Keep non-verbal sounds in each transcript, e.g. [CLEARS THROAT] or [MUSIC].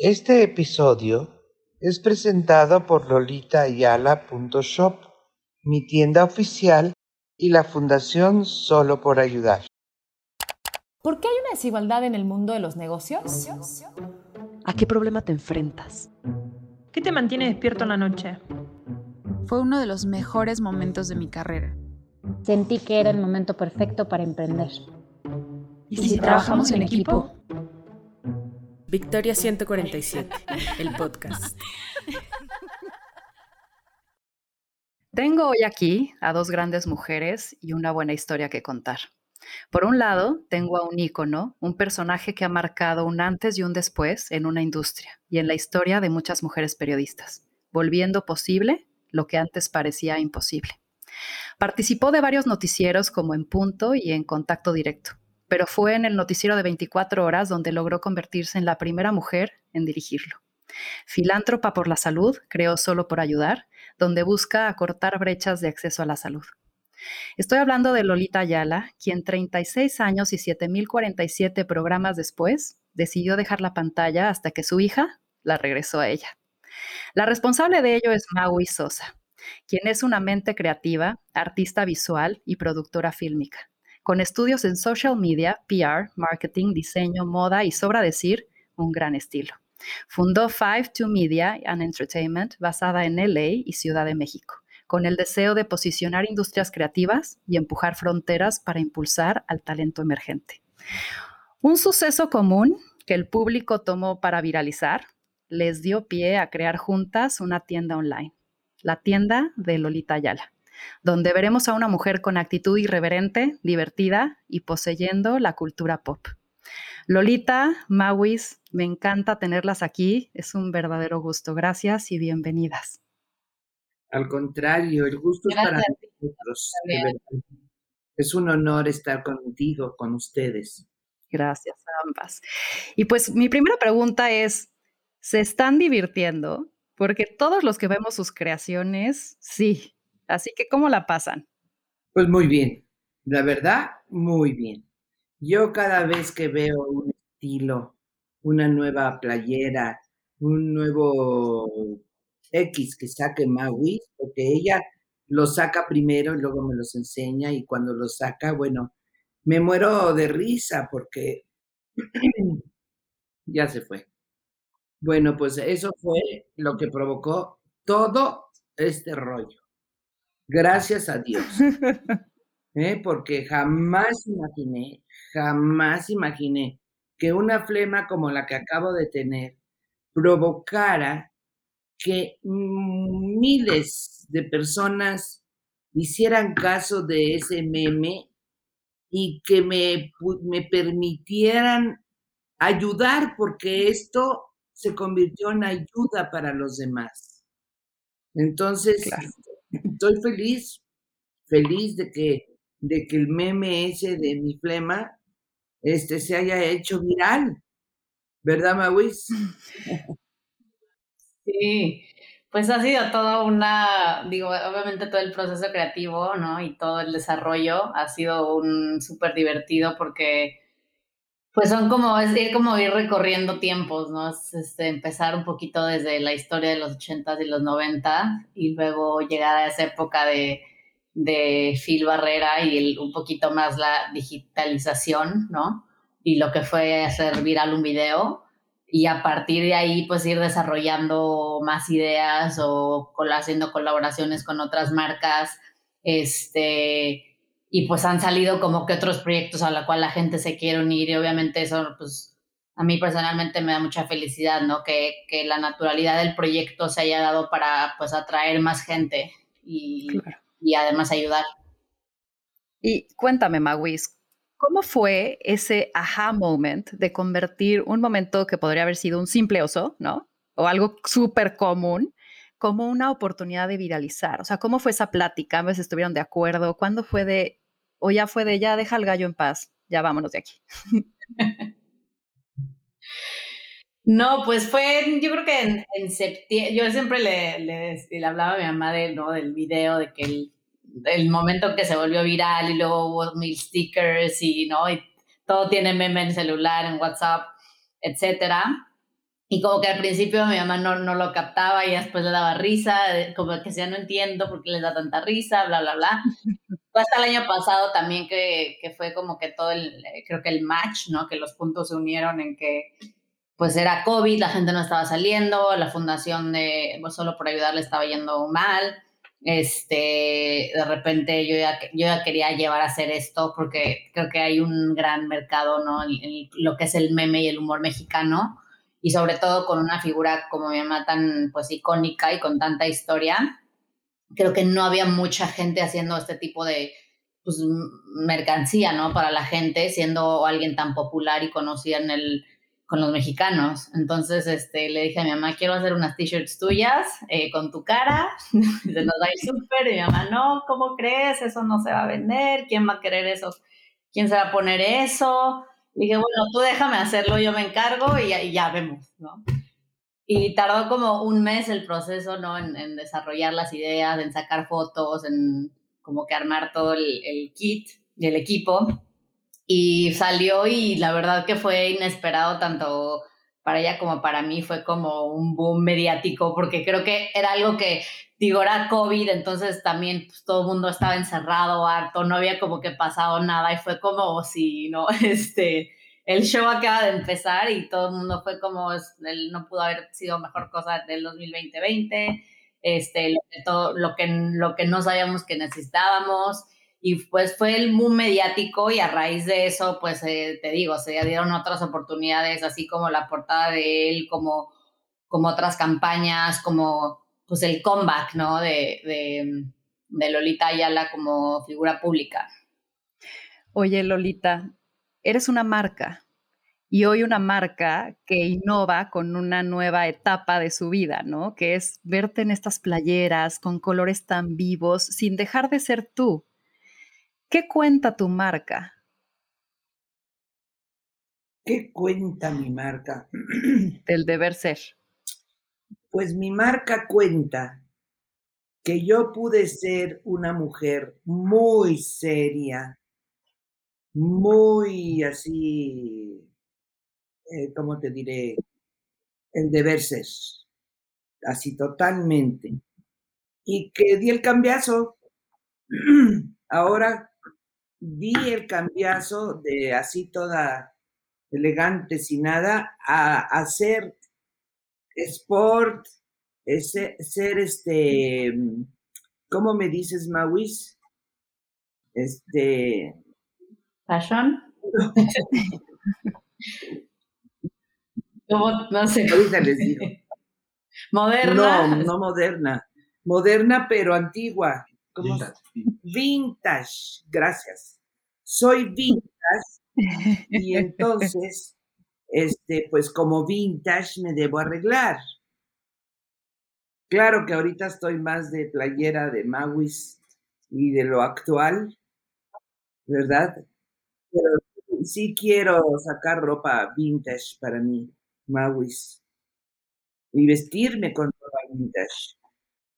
Este episodio es presentado por lolitaayala.shop, mi tienda oficial y la Fundación Solo por Ayudar. ¿Por qué hay una desigualdad en el mundo de los negocios? ¿A qué problema te enfrentas? ¿Qué te mantiene despierto en la noche? Fue uno de los mejores momentos de mi carrera. Sentí que era el momento perfecto para emprender. ¿Y si, trabajamos en equipo? Victoria 147, el podcast. Tengo hoy aquí a dos grandes mujeres y una buena historia que contar. Por un lado, tengo a un ícono, un personaje que ha marcado un antes y un después en una industria y en la historia de muchas mujeres periodistas, volviendo posible lo que antes parecía imposible. Participó de varios noticieros como En Punto y en Contacto Directo pero fue en el noticiero de 24 horas donde logró convertirse en la primera mujer en dirigirlo. Filántropa por la salud, creó Solo por Ayudar, donde busca acortar brechas de acceso a la salud. Estoy hablando de Lolita Ayala, quien 36 años y 7.047 programas después decidió dejar la pantalla hasta que su hija la regresó a ella. La responsable de ello es Maui Sosa, quien es una mente creativa, artista visual y productora fílmica con estudios en social media, PR, marketing, diseño, moda y, sobra decir, un gran estilo. Fundó Five to Media and Entertainment, basada en LA y Ciudad de México, con el deseo de posicionar industrias creativas y empujar fronteras para impulsar al talento emergente. Un suceso común que el público tomó para viralizar les dio pie a crear juntas una tienda online, la tienda de Lolita Ayala donde veremos a una mujer con actitud irreverente, divertida y poseyendo la cultura pop. Lolita, Mawis, me encanta tenerlas aquí, es un verdadero gusto. Gracias y bienvenidas. Al contrario, el gusto es para nosotros. Es un honor estar contigo, con ustedes. Gracias a ambas. Y pues mi primera pregunta es, ¿se están divirtiendo? Porque todos los que vemos sus creaciones, sí, Así que, ¿cómo la pasan? Pues muy bien, la verdad, muy bien. Yo cada vez que veo un estilo, una nueva playera, un nuevo X que saque Maui, porque ella lo saca primero y luego me los enseña y cuando lo saca, bueno, me muero de risa porque [CLEARS THROAT] ya se fue. Bueno, pues eso fue lo que provocó todo este rollo. Gracias a Dios. [LAUGHS] ¿eh? Porque jamás imaginé, jamás imaginé que una flema como la que acabo de tener provocara que miles de personas hicieran caso de ese meme y que me, me permitieran ayudar porque esto se convirtió en ayuda para los demás. Entonces, estoy feliz, feliz de que, de que el meme ese de mi flema este, se haya hecho viral. ¿Verdad, Mawis? [LAUGHS] Sí, pues ha sido todo una, digo, obviamente todo el proceso creativo, ¿no? Y todo el desarrollo ha sido un súper divertido porque pues son como, es ir como ir recorriendo tiempos, ¿no? Es este, empezar un poquito desde la historia de los 80 y los 90 y luego llegar a esa época de, de Phil Barrera y un poquito más la digitalización, ¿no? Y lo que fue hacer viral un video y a partir de ahí pues ir desarrollando más ideas o haciendo colaboraciones con otras marcas, este, y pues han salido como que otros proyectos a los cual la gente se quiere unir y obviamente eso pues a mí personalmente me da mucha felicidad, ¿no? Que, que la naturalidad del proyecto se haya dado para pues atraer más gente y, y además ayudar. Y cuéntame, Maguis, ¿cómo fue ese aha moment de convertir un momento que podría haber sido un simple oso, ¿no? O algo súper común, como una oportunidad de viralizar. O sea, ¿cómo fue esa plática? ¿A estuvieron de acuerdo? ¿Cuándo fue de, o ya fue de, ya deja al gallo en paz, ya vámonos de aquí? [LAUGHS] No, pues fue, yo creo que en, septiembre, yo siempre le, le, hablaba a mi mamá de, ¿no? del video, de que el, el, momento que se volvió viral y luego hubo mil stickers y, ¿no? y todo tiene meme en celular, en WhatsApp, etcétera Y como que al principio mi mamá no, no lo captaba y después le daba risa, como que ya no entiendo por qué les da tanta risa, bla, bla, bla. [LAUGHS] Fue hasta el año pasado también que, que fue como que todo el, creo que el match, ¿no? Que los puntos se unieron en que pues era COVID, la gente no estaba saliendo, la fundación de pues, solo por ayudar le estaba yendo mal. Este, de repente yo ya, yo ya quería llevar a hacer esto porque creo que hay un gran mercado, ¿no? En, lo que es el meme y el humor mexicano y sobre todo con una figura como mi mamá tan pues icónica y con tanta historia, creo que no había mucha gente haciendo este tipo de pues, mercancía, ¿no? Para la gente, siendo alguien tan popular y conocida en el, con los mexicanos. Entonces, este, le dije a mi mamá, quiero hacer unas t-shirts tuyas eh, con tu cara, [LAUGHS] se nos va a ir súper, y mi mamá, no, ¿cómo crees? Eso no se va a vender, ¿quién va a querer eso? ¿Quién se va a poner eso? dije, bueno, tú déjame hacerlo, yo me encargo y, ya vemos, ¿no? Y tardó como un mes el proceso, ¿no? En, desarrollar las ideas, en sacar fotos, en como que armar todo el, el kit y el equipo. Y salió y la verdad que fue inesperado tanto para ella como para mí fue como un boom mediático porque creo que era algo que digo, era COVID, entonces también pues, todo el mundo estaba encerrado, harto, no había como que pasado nada y fue como si, ¿no? [LAUGHS] Este, el show acaba de empezar y todo el mundo fue como, el, no pudo haber sido mejor cosa del 2020, este, lo que, todo, lo que, lo que no sabíamos que necesitábamos. Y pues fue el muy mediático y a raíz de eso, pues eh, te digo, se dieron otras oportunidades, así como la portada de él, como, como otras campañas, como pues el comeback, ¿no? De, de, Lolita Ayala como figura pública. Oye, Lolita, eres una marca y hoy una marca que innova con una nueva etapa de su vida, ¿no? Que es verte en estas playeras con colores tan vivos sin dejar de ser tú. ¿Qué cuenta tu marca? ¿Qué cuenta mi marca? [CLEARS THROAT] Del deber ser. Pues mi marca cuenta que yo pude ser una mujer muy seria, muy así, eh, ¿cómo te diré? El deber ser, así totalmente. Y que di el cambiazo. Ahora di el cambiazo de así toda elegante, sin nada, a hacer sport, ser, ser este, ¿cómo me dices, Mawis? Este. Fashion. [LAUGHS] No sé. Ahorita les digo. Moderna. No, no moderna. Moderna, pero antigua. Vintage. vintage. Gracias. Soy vintage. Y entonces este, pues como vintage me debo arreglar. Claro que ahorita estoy más de playera de Mawis y de lo actual, ¿verdad? Pero sí quiero sacar ropa vintage para mí, Mawis, y vestirme con ropa vintage,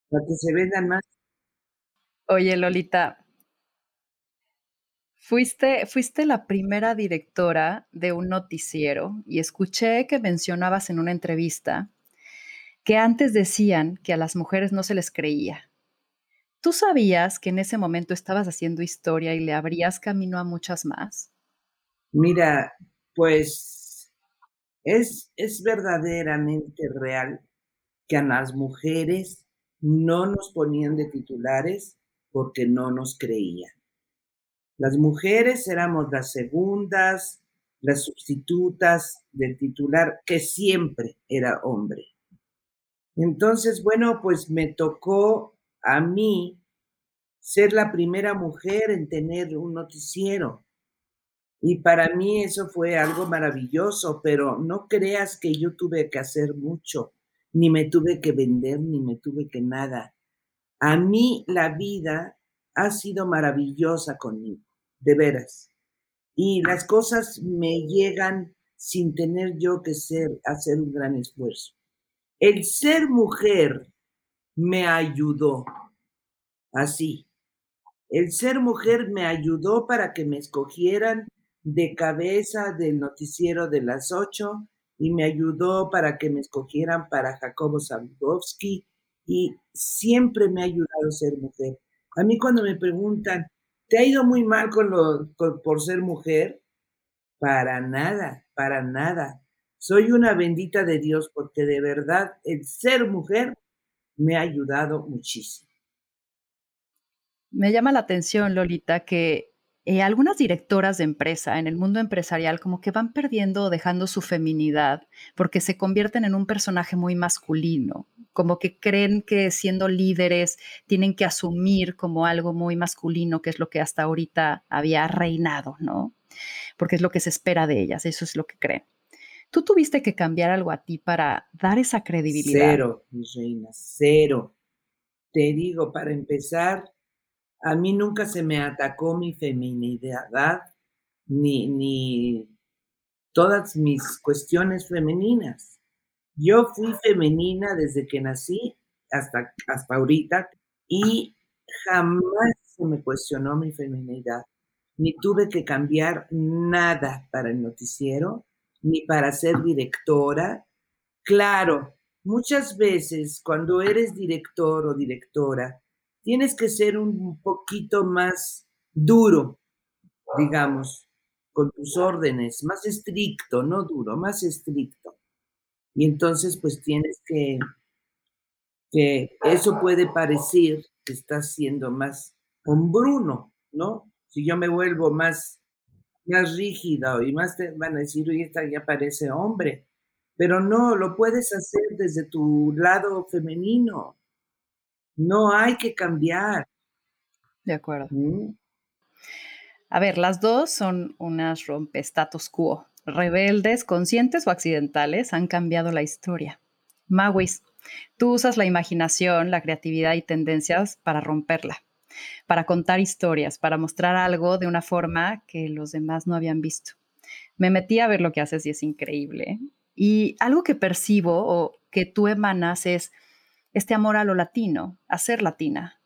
para que se vendan más. Oye, Lolita, Fuiste, fuiste la primera directora de un noticiero y escuché que mencionabas en una entrevista que antes decían que a las mujeres no se les creía. ¿Tú sabías que en ese momento estabas haciendo historia y le abrías camino a muchas más? Mira, pues es, es verdaderamente real que a las mujeres no nos ponían de titulares porque no nos creían. Las mujeres éramos las segundas, las sustitutas del titular, que siempre era hombre. Entonces, bueno, pues me tocó a mí ser la primera mujer en tener un noticiero. Y para mí eso fue algo maravilloso, pero no creas que yo tuve que hacer mucho, ni me tuve que vender, ni me tuve que nada. A mí la vida ha sido maravillosa conmigo de veras. Y las cosas me llegan sin tener yo que hacer un gran esfuerzo. El ser mujer me ayudó, así. El ser mujer me ayudó para que me escogieran de cabeza del noticiero de las ocho y me ayudó para que me escogieran para Jacobo Zambowski y siempre me ha ayudado ser mujer. A mí cuando me preguntan, ¿te ha ido muy mal con lo, por ser mujer? Para nada, para nada. Soy una bendita de Dios porque de verdad el ser mujer me ha ayudado muchísimo. Me llama la atención, Lolita, que eh, algunas directoras de empresa en el mundo empresarial como que van perdiendo o dejando su feminidad porque se convierten en un personaje muy masculino, como que creen que siendo líderes tienen que asumir como algo muy masculino, que es lo que hasta ahorita había reinado, ¿no? Porque es lo que se espera de ellas, eso es lo que creen. ¿Tú tuviste que cambiar algo a ti para dar esa credibilidad? Cero, mi reina, cero. Te digo, para empezar, a mí nunca se me atacó mi feminidad ni, ni todas mis cuestiones femeninas. Yo fui femenina desde que nací hasta, hasta ahorita y jamás se me cuestionó mi feminidad, ni tuve que cambiar nada para el noticiero, ni para ser directora. Claro, muchas veces cuando eres director o directora, tienes que ser un poquito más duro, digamos, con tus órdenes, más estricto, no duro, más estricto. Y entonces pues tienes que, que eso puede parecer que estás siendo más hombruno, ¿no? Si yo me vuelvo más más rígida y más te van a decir, oye, esta ya parece hombre. Pero no, lo puedes hacer desde tu lado femenino. No hay que cambiar. De acuerdo. A ver, las dos son unas rompe status quo. Rebeldes, conscientes o accidentales, han cambiado la historia. Mawis, tú usas la imaginación, la creatividad y tendencias para romperla para contar historias, para mostrar algo de una forma que los demás no habían visto. Me metí a ver lo que haces y es increíble. Y algo que percibo o que tú emanas es este amor a lo latino, a ser latina.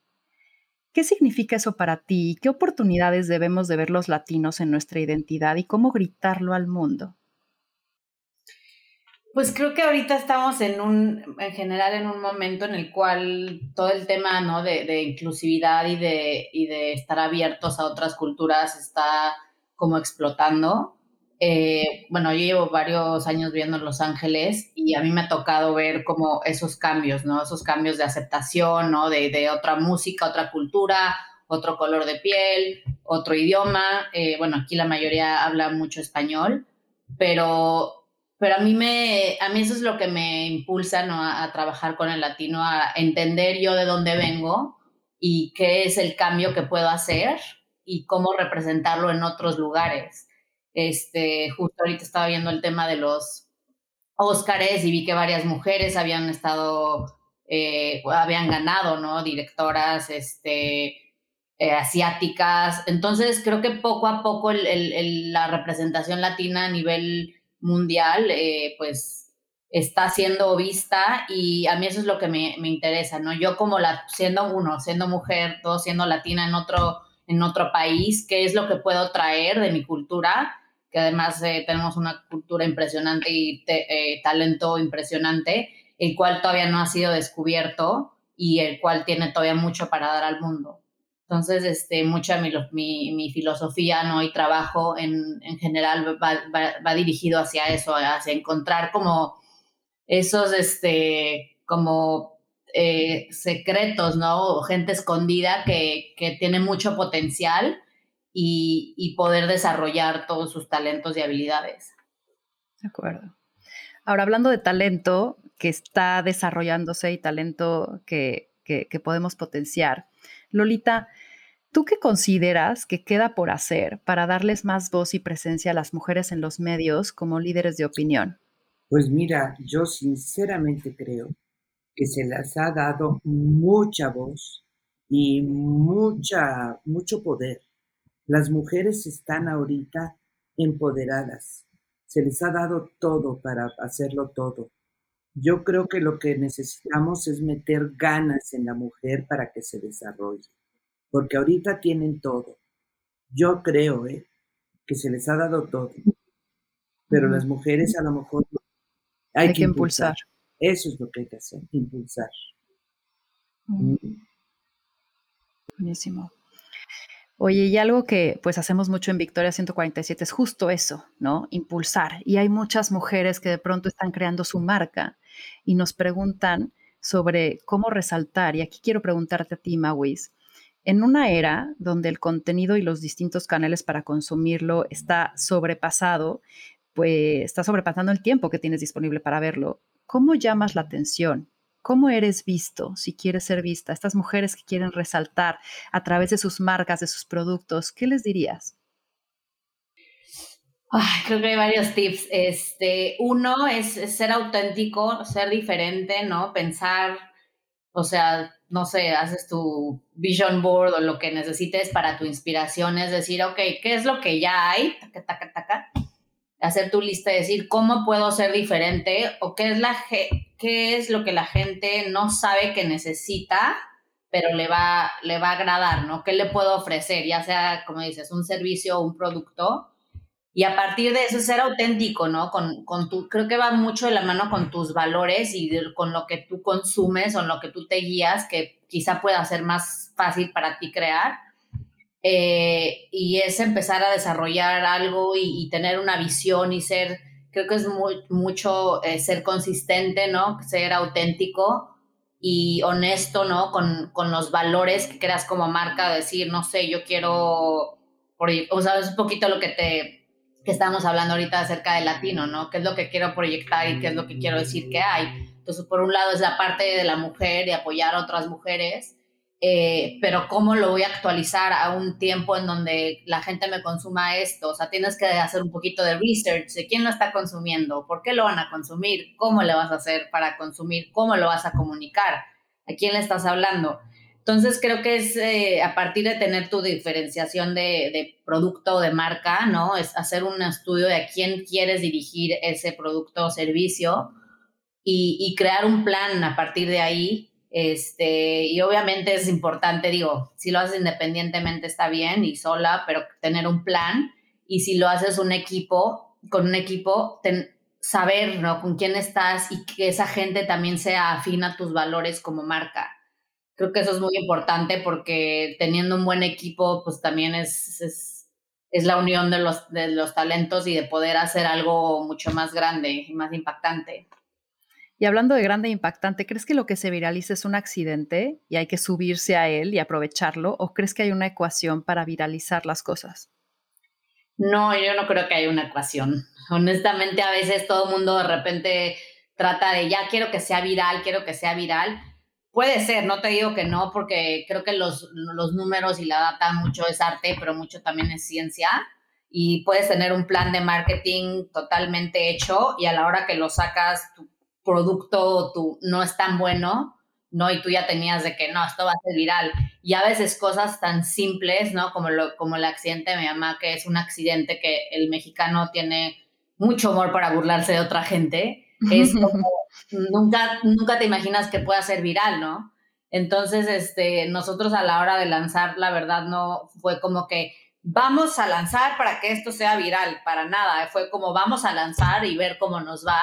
¿Qué significa eso para ti? ¿Qué oportunidades debemos de ver los latinos en nuestra identidad y cómo gritarlo al mundo? Pues creo que ahorita estamos en un, en general, en un momento en el cual todo el tema, ¿no? De, de inclusividad y de, y de estar abiertos a otras culturas está como explotando. Eh, bueno, yo llevo varios años viviendo en Los Ángeles y a mí me ha tocado ver como esos cambios, ¿no? Esos cambios de aceptación, ¿no? De, de otra música, otra cultura, otro color de piel, otro idioma. Eh, bueno, aquí la mayoría habla mucho español, pero pero a mí, me, a mí eso es lo que me impulsa ¿no? a, trabajar con el latino, a entender yo de dónde vengo y qué es el cambio que puedo hacer y cómo representarlo en otros lugares. Este, justo ahorita estaba viendo el tema de los Óscares y vi que varias mujeres habían estado, eh, habían ganado, ¿no? Directoras, este, eh, asiáticas. Entonces, creo que poco a poco la representación latina a nivel mundial, eh, pues está siendo vista y a mí eso es lo que me, interesa, ¿no? Yo como la, siendo uno, siendo mujer, todo siendo latina en otro, en otro país, ¿qué es lo que puedo traer de mi cultura? Que además eh, tenemos una cultura impresionante y eh, talento impresionante, el cual todavía no ha sido descubierto y el cual tiene todavía mucho para dar al mundo. Entonces, este, mucha mi, mi, filosofía ¿no? y trabajo en, en general va, dirigido hacia eso, hacia encontrar como esos, este, como eh, secretos, ¿no? gente escondida que, que tiene mucho potencial y, y, poder desarrollar todos sus talentos y habilidades. De acuerdo. Ahora, hablando de talento que está desarrollándose y talento que, que podemos potenciar, Lolita, ¿tú qué consideras que queda por hacer para darles más voz y presencia a las mujeres en los medios como líderes de opinión? Pues mira, yo sinceramente creo que se les ha dado mucha voz y mucha, mucho poder. Las mujeres están ahorita empoderadas. Se les ha dado todo para hacerlo todo. Yo creo que lo que necesitamos es meter ganas en la mujer para que se desarrolle, porque ahorita tienen todo. Yo creo ¿eh? que se les ha dado todo, pero las mujeres a lo mejor Hay, que, impulsar. Eso es lo que hay que hacer, impulsar. Mm. Buenísimo. Oye, y algo que pues hacemos mucho en Victoria 147 es justo eso, ¿no? Impulsar. Y hay muchas mujeres que de pronto están creando su marca y nos preguntan sobre cómo resaltar. Y aquí quiero preguntarte a ti, Mawis. En una era donde el contenido y los distintos canales para consumirlo está sobrepasado, pues está sobrepasando el tiempo que tienes disponible para verlo, ¿cómo llamas la atención? ¿Cómo eres visto si quieres ser vista? Estas mujeres que quieren resaltar a través de sus marcas, de sus productos, ¿qué les dirías? creo que hay varios tips. Este, uno es, ser auténtico, ser diferente, ¿no? Pensar, o sea, no sé, haces tu vision board o lo que necesites para tu inspiración, es decir, ok, ¿qué es lo que ya hay? Hacer tu lista y decir cómo puedo ser diferente o qué es, la, qué es lo que la gente no sabe que necesita, pero le va, le va a agradar, ¿no? ¿Qué le puedo ofrecer? Ya sea, como dices, un servicio o un producto. Y a partir de eso ser auténtico, ¿no? Con, con tu, creo que va mucho de la mano con tus valores y con lo que tú consumes o en lo que tú te guías, que quizá pueda ser más fácil para ti crear eh, y es empezar a desarrollar algo y, tener una visión y ser, creo que es mucho eh, ser consistente, ¿no? Ser auténtico y honesto, ¿no? Con, con, los valores que creas como marca, decir, no sé, yo quiero, o sea, es un poquito lo que te que estamos hablando ahorita acerca de latino, ¿no? ¿Qué es lo que quiero proyectar y qué es lo que quiero decir que hay? Entonces, por un lado es la parte de la mujer, de apoyar a otras mujeres, eh, pero ¿cómo lo voy a actualizar a un tiempo en donde la gente me consuma esto? O sea, tienes que hacer un poquito de research de quién lo está consumiendo, por qué lo van a consumir, cómo le vas a hacer para consumir, cómo lo vas a comunicar, a quién le estás hablando. Entonces creo que es eh, a partir de tener tu diferenciación de, de producto o de marca, ¿no? Es hacer un estudio de a quién quieres dirigir ese producto o servicio y, y crear un plan a partir de ahí este, y obviamente es importante, digo, si lo haces independientemente está bien y sola, pero tener un plan. Y si lo haces un equipo, con un equipo, saber, ¿no? Con quién estás y que esa gente también sea afín a tus valores como marca. Creo que eso es muy importante porque teniendo un buen equipo, pues también es, es, es la unión de los, de los talentos y de poder hacer algo mucho más grande y más impactante. Y hablando de grande e impactante, ¿crees que lo que se viraliza es un accidente y hay que subirse a él y aprovecharlo? ¿O crees que hay una ecuación para viralizar las cosas? No, yo no creo que haya una ecuación. Honestamente, a veces todo el mundo de repente trata de ya quiero que sea viral, quiero que sea viral. Puede ser, no te digo que no, porque creo que los, los números y la data mucho es arte, pero mucho también es ciencia. Y puedes tener un plan de marketing totalmente hecho y a la hora que lo sacas, tu producto tu, no es tan bueno, ¿no? Y tú ya tenías de que no, esto va a ser viral. Y a veces cosas tan simples, ¿no? Como, lo, como el accidente de mi mamá, que es un accidente que el mexicano tiene mucho humor para burlarse de otra gente. Es [LAUGHS] como, nunca, nunca te imaginas que pueda ser viral, ¿no? Entonces, este, nosotros a la hora de lanzar, la verdad, no fue como que vamos a lanzar para que esto sea viral, para nada. Fue como vamos a lanzar y ver cómo nos va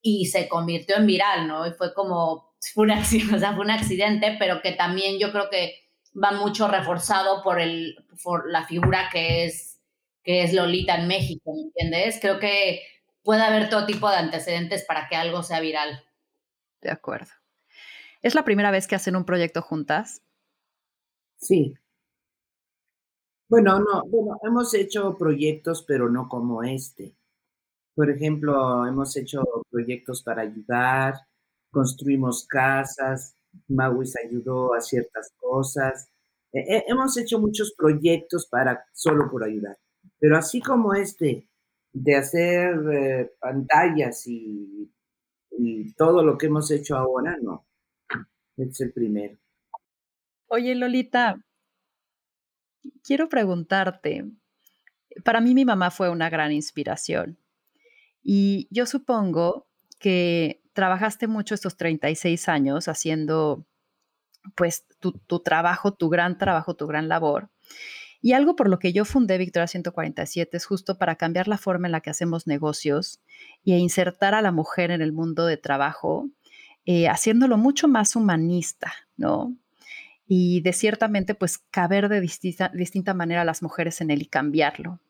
y se convirtió en viral, ¿no? Y fue como, fue un, accidente, [LAUGHS] o sea, fue un accidente, pero que también yo creo que va mucho reforzado por, el, por la figura que es, que es Lolita en México, ¿me entiendes? Creo que puede haber todo tipo de antecedentes para que algo sea viral. De acuerdo. ¿Es la primera vez que hacen un proyecto juntas? Sí. Bueno, no, bueno, hemos hecho proyectos, pero no como este. Por ejemplo, hemos hecho proyectos para ayudar, construimos casas, Mawis ayudó a ciertas cosas. hemos hecho muchos proyectos para solo por ayudar. Pero así como este, de hacer eh, pantallas y, y todo lo que hemos hecho ahora, no. Es el primero. Oye, Lolita, quiero preguntarte, para mí mi mamá fue una gran inspiración y yo supongo que trabajaste mucho estos 36 años haciendo pues tu, trabajo, tu gran trabajo, tu gran labor. Y algo por lo que yo fundé Victoria 147 es justo para cambiar la forma en la que hacemos negocios y insertar a la mujer en el mundo de trabajo, eh, haciéndolo mucho más humanista, ¿no? Y de ciertamente, pues, caber de distinta, distinta manera a las mujeres en él y cambiarlo.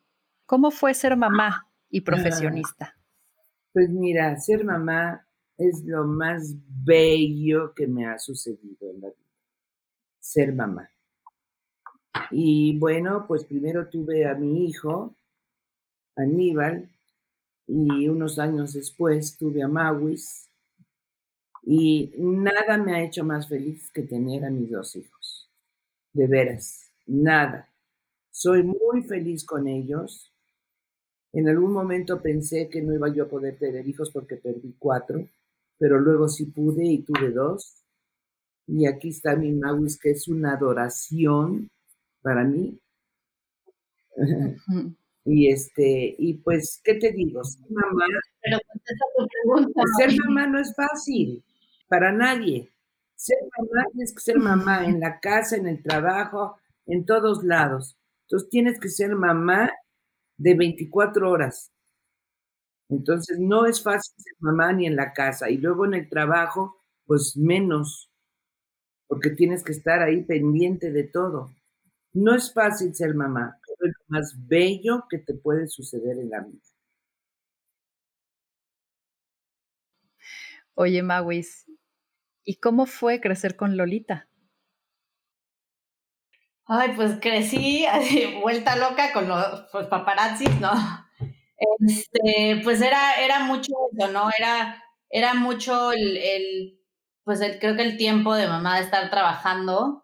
¿Cómo fue ser mamá y profesionista? Pues mira, ser mamá es lo más bello que me ha sucedido en la vida. Ser mamá. Y bueno, pues primero tuve a mi hijo, Aníbal, y unos años después tuve a Mawis, y nada me ha hecho más feliz que tener a mis dos hijos. De veras, nada. Soy muy feliz con ellos. En algún momento pensé que no iba yo a poder tener hijos porque perdí cuatro, pero luego sí pude y tuve dos. Y aquí está mi Mawis, que es una adoración para mí. [LAUGHS] y este, y pues, ¿qué te digo? Ser mamá, Pero contesta tu pregunta. ser mamá no es fácil para nadie. Ser mamá tienes que ser mamá en la casa, en el trabajo, en todos lados. Entonces tienes que ser mamá de 24 horas. Entonces no es fácil ser mamá ni en la casa y luego en el trabajo, pues menos, porque tienes que estar ahí pendiente de todo. No es fácil ser mamá, pero es lo más bello que te puede suceder en la vida. Oye, Mawis, ¿y cómo fue crecer con Lolita? Ay, pues crecí así, vuelta loca con los pues, paparazzis, ¿no? Este, pues era, era mucho eso, ¿no? Era, era mucho el, el pues el, creo que el tiempo de mamá de estar trabajando,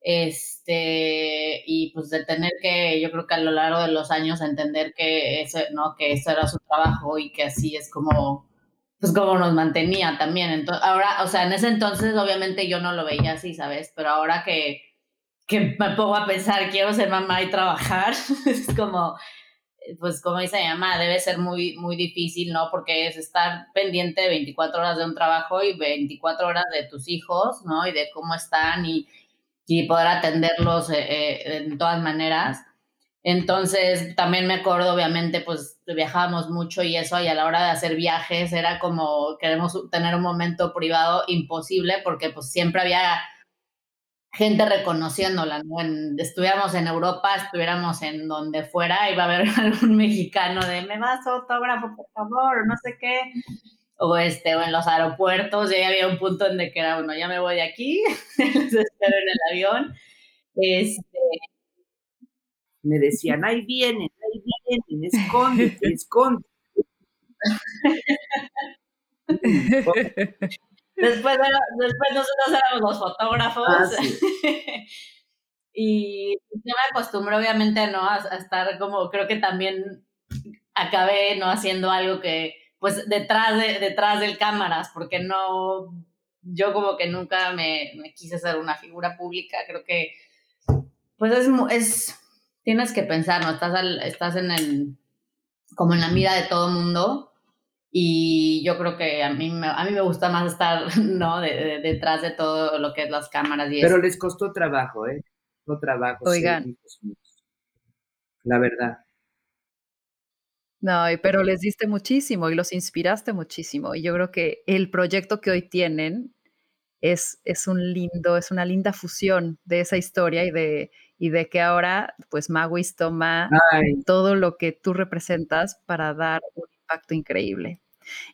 este, y pues de tener que, yo creo que a lo largo de los años entender que eso, ¿no? Que era su trabajo y que así es como, pues como nos mantenía también. Entonces, ahora, o sea, en ese entonces obviamente yo no lo veía así, ¿sabes? Pero ahora que, que me pongo a pensar, quiero ser mamá y trabajar, [LAUGHS] es como, pues como dice mi mamá, debe ser muy, muy difícil, ¿no? Porque es estar pendiente de 24 horas de un trabajo y 24 horas de tus hijos, ¿no? Y de cómo están y, y poder atenderlos eh, eh, en todas maneras. Entonces, también me acuerdo, obviamente, pues viajábamos mucho y eso, y a la hora de hacer viajes era como, queremos tener un momento privado imposible porque pues siempre había gente reconociéndola, ¿no? En, estuviéramos en Europa, estuviéramos en donde fuera, iba a haber [LAUGHS] algún mexicano de, me das autógrafo, por favor, no sé qué, o, este, o en los aeropuertos, ya había un punto en de que era, bueno, ya me voy de aquí, [LAUGHS] les espero en el avión, este, Me decían, ahí vienen, ahí vienen, escóndete, escóndete. [LAUGHS] Después, después nosotros éramos los fotógrafos. Ah, sí. [LAUGHS] y yo me acostumbré, obviamente, ¿no? A, a estar como, creo que también acabé, ¿no? Haciendo algo que, pues, detrás, de, detrás del cámaras, porque no, yo como que nunca me, me quise ser una figura pública, creo que, pues, es, es tienes que pensar, ¿no? Estás, al- estás en el, como en la mira de todo mundo. Y yo creo que a mí, me- a mí me gusta más estar, [LAUGHS] ¿no? De- de- detrás de todo lo que es las cámaras y Pero eso. les costó trabajo, ¿eh? Costó trabajo. Oigan. La verdad. No, pero les diste muchísimo y los inspiraste muchísimo. Y yo creo que el proyecto que hoy tienen es, es un lindo, es una linda fusión de esa historia y de, y de que ahora, pues Maguis toma Ay, todo lo que tú representas para dar un impacto increíble.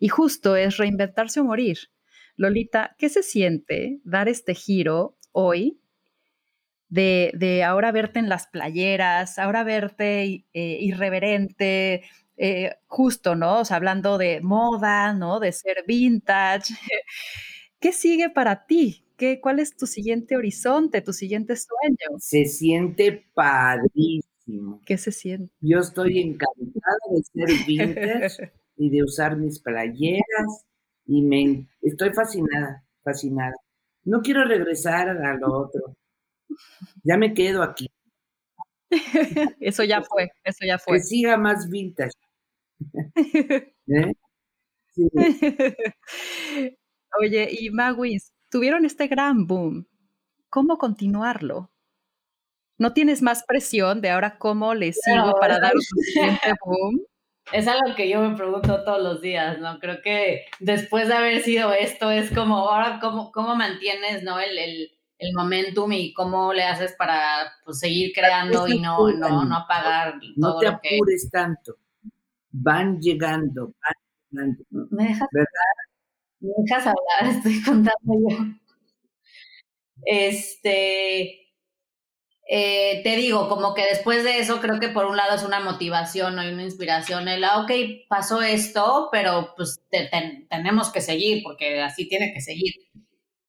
Y justo es reinventarse o morir. Lolita, ¿qué se siente dar este giro hoy de, de ahora verte en las playeras, ahora verte eh, irreverente, eh, justo, ¿no? O sea, hablando de moda, ¿no? De ser vintage. [LAUGHS] ¿Qué sigue para ti? ¿Qué, ¿Cuál es tu siguiente horizonte, tu siguiente sueño? se siente padrísimo. ¿Qué se siente? Yo estoy encantada de ser vintage [LAUGHS] y de usar mis playeras y me estoy fascinada, fascinada. No quiero regresar a lo otro. Ya me quedo aquí. [LAUGHS] Eso ya fue, eso ya Que fue. siga más vintage. [LAUGHS] ¿eh? Sí. [LAUGHS] Oye, y Maguis, tuvieron este gran boom. ¿Cómo continuarlo? ¿No tienes más presión de ahora cómo le sigo para dar un siguiente [LAUGHS] boom? Es algo que yo me pregunto todos los días, ¿no? Creo que después de haber sido esto, es como, ahora, ¿cómo, cómo mantienes, ¿no? El, el, el momentum y cómo le haces para pues, seguir creando y no, no, no apagar no te apures tanto. Van llegando, van llegando. ¿Me dejas, ¿Me dejas hablar? [LAUGHS] Estoy contando yo. Este, eh, te digo, como que después de eso creo que por un lado es una motivación ¿no? y una inspiración, el, ah, ok, pasó esto, pero pues tenemos que seguir porque así tiene que seguir.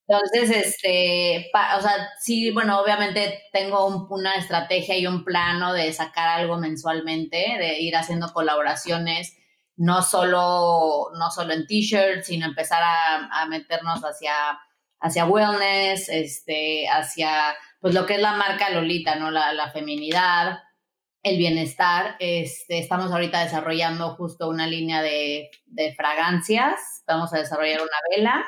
Entonces, este, o sea, sí, bueno, obviamente tengo una estrategia y un plano de sacar algo mensualmente, de ir haciendo colaboraciones, no solo, no solo en t-shirts, sino empezar a, a meternos hacia, hacia wellness, este, hacia pues lo que es la marca Lolita, ¿no? La, la feminidad, el bienestar. Este, estamos ahorita desarrollando justo una línea de, de fragancias. Vamos a desarrollar una vela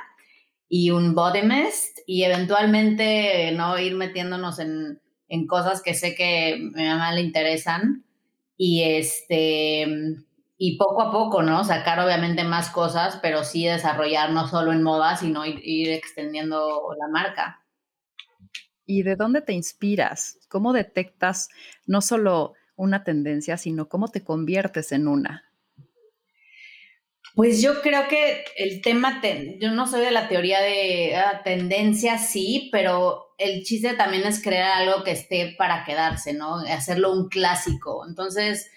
y un body mist y eventualmente no ir metiéndonos en, en cosas que sé que a mi mamá le interesan y este y poco a poco, ¿no? Sacar obviamente más cosas, pero sí desarrollar no solo en moda, sino ir, ir extendiendo la marca. ¿Y de dónde te inspiras? ¿Cómo detectas no solo una tendencia, sino cómo te conviertes en una? Pues yo creo que el tema, yo no soy de la teoría de ah, tendencia, sí, pero el chiste también es crear algo que esté para quedarse, ¿no? Hacerlo un clásico. Entonces,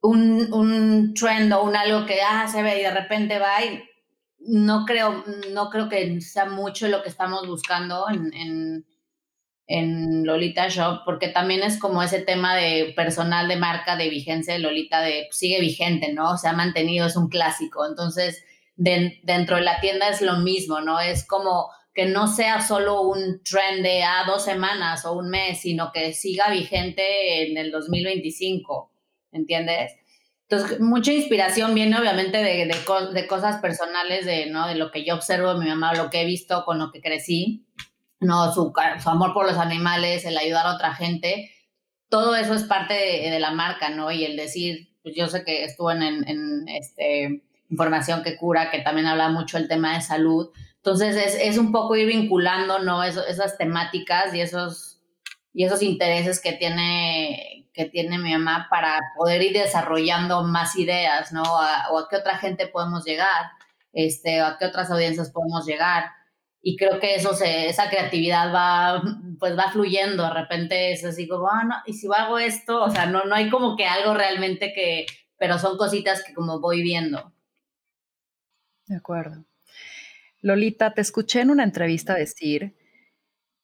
un, un trend o un algo que ah, se ve y de repente va y no creo, no creo que sea mucho lo que estamos buscando en Lolita Shop, porque también es como ese tema de personal de marca, de vigencia de Lolita, de sigue vigente, ¿no? Se ha mantenido, es un clásico. Entonces, dentro de la tienda es lo mismo, ¿no? Es como que no sea solo un trend de a ah, dos semanas o un mes, sino que siga vigente en el 2025, ¿entiendes? Entonces, mucha inspiración viene obviamente de, de, de cosas personales, de, ¿no? de lo que yo observo de mi mamá, lo que he visto con lo que crecí ¿no? Su, amor por los animales, el ayudar a otra gente, todo eso es parte de, la marca, ¿no? Y el decir, pues yo sé que estuvo en, en, este, información que cura, que también habla mucho el tema de salud. Entonces es, es un poco ir vinculando, ¿no? esas temáticas y esos, y esos intereses que tiene, que tiene mi mamá para poder ir desarrollando más ideas, ¿no? o a qué otra gente podemos llegar, este, a qué otras audiencias podemos llegar y creo que eso se, esa creatividad va, pues va fluyendo, de repente es así como, ah, y si hago esto, o sea, no, no hay como que algo realmente que, pero son cositas que como voy viendo. De acuerdo. Lolita, te escuché en una entrevista decir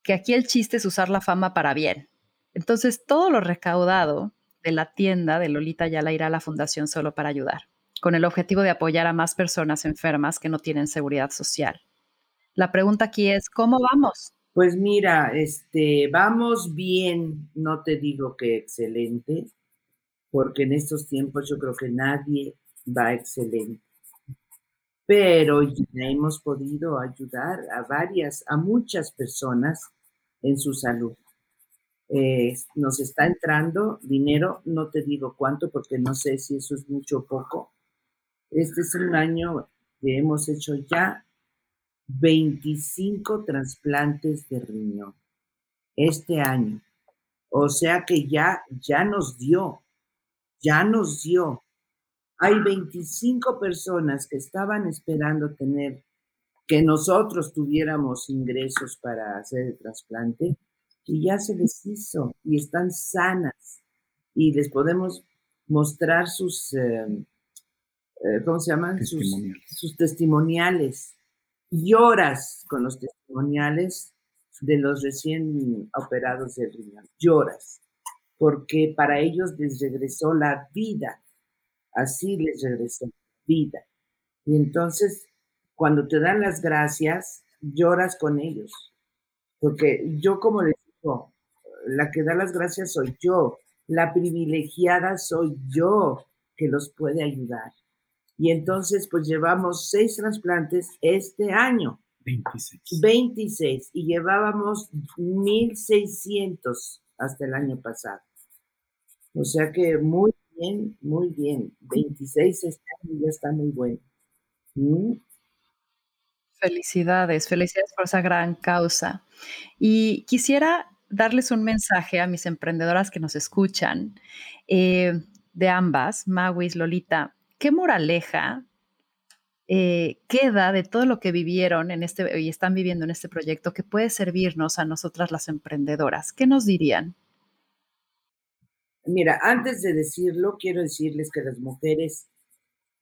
que aquí el chiste es usar la fama para bien. Entonces, todo lo recaudado de la tienda de Lolita ya la irá a la fundación solo para ayudar, con el objetivo de apoyar a más personas enfermas que no tienen seguridad social. La pregunta aquí es, ¿cómo vamos? Pues mira, este, vamos bien, no te digo que excelente, porque en estos tiempos yo creo que nadie va excelente. Pero hemos podido ayudar a varias, a muchas personas en su salud. Eh, nos está entrando dinero, no te digo cuánto porque no sé si eso es mucho o poco. Este es un año que hemos hecho ya 25 trasplantes de riñón este año. O sea que ya, ya nos dio, ya nos dio. Hay 25 personas que estaban esperando tener, que nosotros tuviéramos ingresos para hacer el trasplante y ya se les hizo y están sanas y les podemos mostrar sus, eh, eh, ¿cómo se llaman? sus testimoniales lloras con los testimoniales de los recién operados del riñón, lloras, porque para ellos les regresó la vida, así les regresó vida. Y entonces, cuando te dan las gracias, lloras con ellos, porque yo como les digo, la que da las gracias soy yo, la privilegiada soy yo que los puede ayudar. Y entonces, pues llevamos seis trasplantes este año. 26. 26. Y llevábamos 1.600 hasta el año pasado. O sea que muy bien, muy bien. 26 este año ya está muy bueno. ¿Mm? Felicidades, felicidades por esa gran causa. Y quisiera darles un mensaje a mis emprendedoras que nos escuchan, eh, de ambas, Mawis, Lolita. ¿Qué moraleja eh, queda de todo lo que vivieron en este y están viviendo en este proyecto que puede servirnos a nosotras las emprendedoras? ¿Qué nos dirían? Mira, antes de decirlo, quiero decirles que las mujeres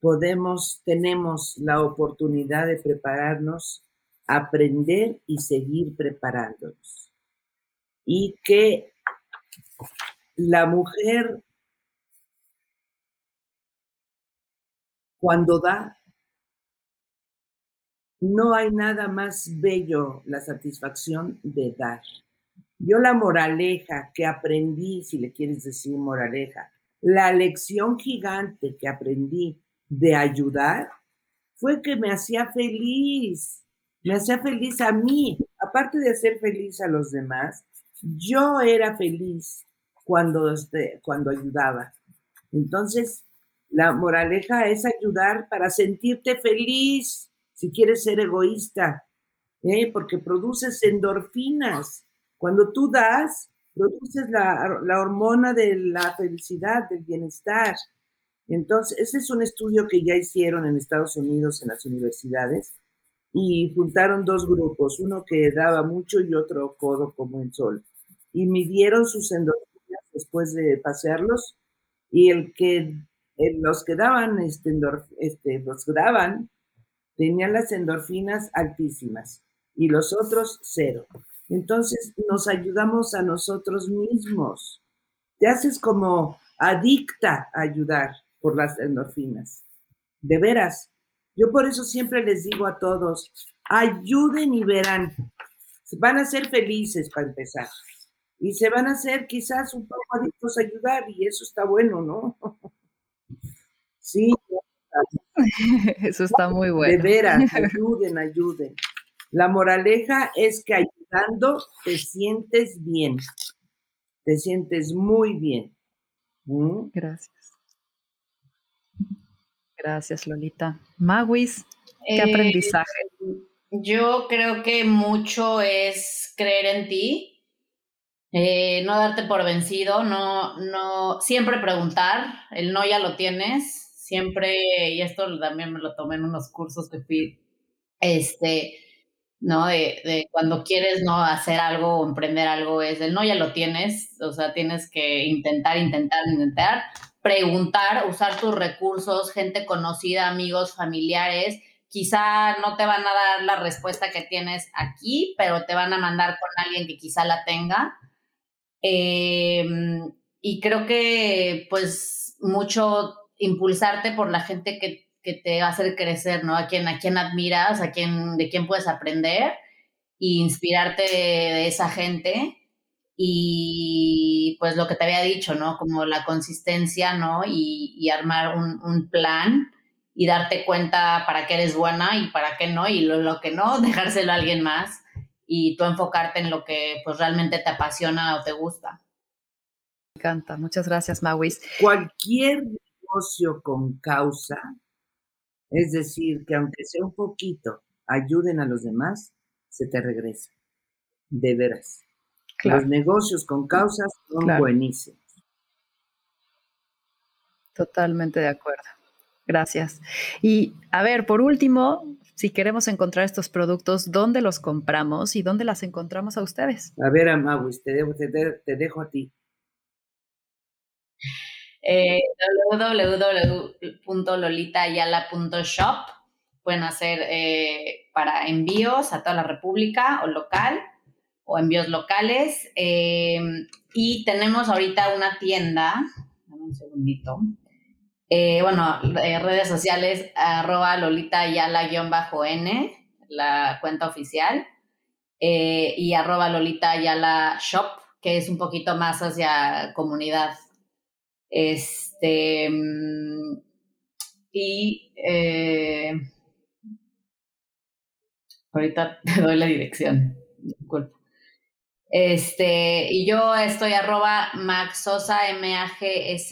podemos, tenemos la oportunidad de prepararnos, aprender y seguir preparándonos. Y que la mujer, cuando da, no hay nada más bello la satisfacción de dar. Yo la moraleja que aprendí, si le quieres decir moraleja, la lección gigante que aprendí de ayudar fue que me hacía feliz, me hacía feliz a mí, aparte de hacer feliz a los demás, yo era feliz cuando, este, cuando ayudaba. Entonces, la moraleja es ayudar para sentirte feliz, si quieres ser egoísta, ¿eh? porque produces endorfinas. Cuando tú das, produces la, hormona de la felicidad, del bienestar. Entonces, ese es un estudio que ya hicieron en Estados Unidos en las universidades y juntaron dos grupos, uno que daba mucho y otro codo como el sol. Y midieron sus endorfinas después de pasearlos y el que los que daban este, este, los daban tenían las endorfinas altísimas y los otros cero. Entonces nos ayudamos a nosotros mismos. Te haces como adicta a ayudar por las endorfinas. De veras. Yo por eso siempre les digo a todos, ayuden y verán. Van a ser felices para empezar. Y se van a hacer quizás un poco adictos a ayudar y eso está bueno, ¿no? [LAUGHS] sí, [LAUGHS] Eso está muy bueno. De veras, [LAUGHS] ayuden, ayuden. La moraleja es que ayudando te sientes bien. Te sientes muy bien. ¿Mm? Gracias. Gracias, Lolita. Maguis, ¿qué eh, aprendizaje? Yo creo que mucho es creer en ti, eh, no darte por vencido, no, no, siempre preguntar, el no ya lo tienes, siempre, y esto también me lo tomé en unos cursos que fui, este, ¿no? De, de, cuando quieres no hacer algo o emprender algo, es el no ya lo tienes, o sea, tienes que intentar, intentar, intentar, preguntar, usar tus recursos, gente conocida, amigos, familiares, quizá no te van a dar la respuesta que tienes aquí, pero te van a mandar con alguien que quizá la tenga. Em, y creo que pues mucho impulsarte por la gente que, te va a hacer crecer, ¿no? A quien, a quien admiras, a quien, de quién puedes aprender e inspirarte de, esa gente. Y pues lo que te había dicho, ¿no? Como la consistencia, ¿no? Y, armar un, plan y darte cuenta para qué eres buena y para qué no, y lo, lo que no, [LAUGHS] dejárselo a alguien más y tú enfocarte en lo que pues realmente te apasiona o te gusta. Me encanta. Muchas gracias, Mawis. Cualquier negocio con causa, es decir, que aunque sea un poquito, ayuden a los demás, se te regresa. De veras. Los negocios con causas son buenísimos. Totalmente de acuerdo. Gracias. Y a ver, por último, si queremos encontrar estos productos, ¿dónde los compramos y dónde las encontramos a ustedes? A ver, Amawis, te, te dejo a ti eh, www.lolitayala.shop. Pueden hacer eh, para envíos a toda la República o local o envíos locales. Eh, y tenemos ahorita una tienda, un segundito. Eh, bueno, redes sociales, arroba Lolita n la cuenta oficial, y arroba Lolita Shop, que es un poquito más hacia comunidad este, mm, y eh, ahorita [LAUGHS] te doy la dirección, disculpa. Este, y yo estoy arroba maxosa, M-A-G-S-S-O-S-A.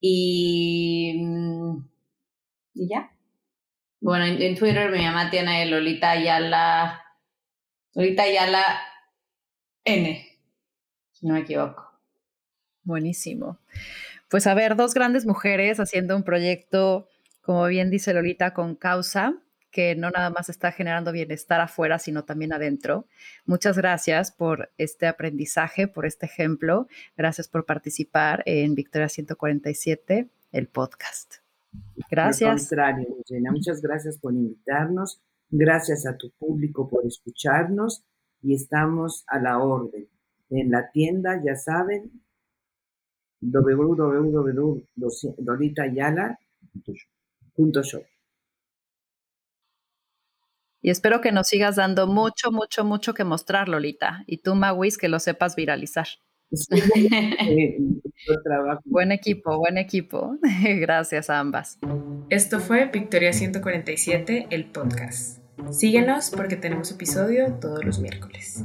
Y, mm, y ya. Bueno, en, Twitter mi mamá tiene Lolita Ayala, Lolita Ayala N, si no me equivoco. Buenísimo. Pues a ver, dos grandes mujeres haciendo un proyecto, como bien dice Lolita, con causa, que no nada más está generando bienestar afuera, sino también adentro. Muchas gracias por este aprendizaje, por este ejemplo. Gracias por participar en Victoria 147, el podcast. Gracias. Al contrario, muchas gracias por invitarnos, gracias a tu público por escucharnos y estamos a la orden. En la tienda, ya saben, www.lolitayala.shop. Y espero que nos sigas dando mucho, mucho, mucho que mostrar, Lolita. Y tú, Mawis, que lo sepas viralizar. [LAUGHS] buen equipo, buen equipo. [LAUGHS] Gracias a ambas. Esto fue Victoria 147, el podcast. Síguenos porque tenemos episodio todos los miércoles.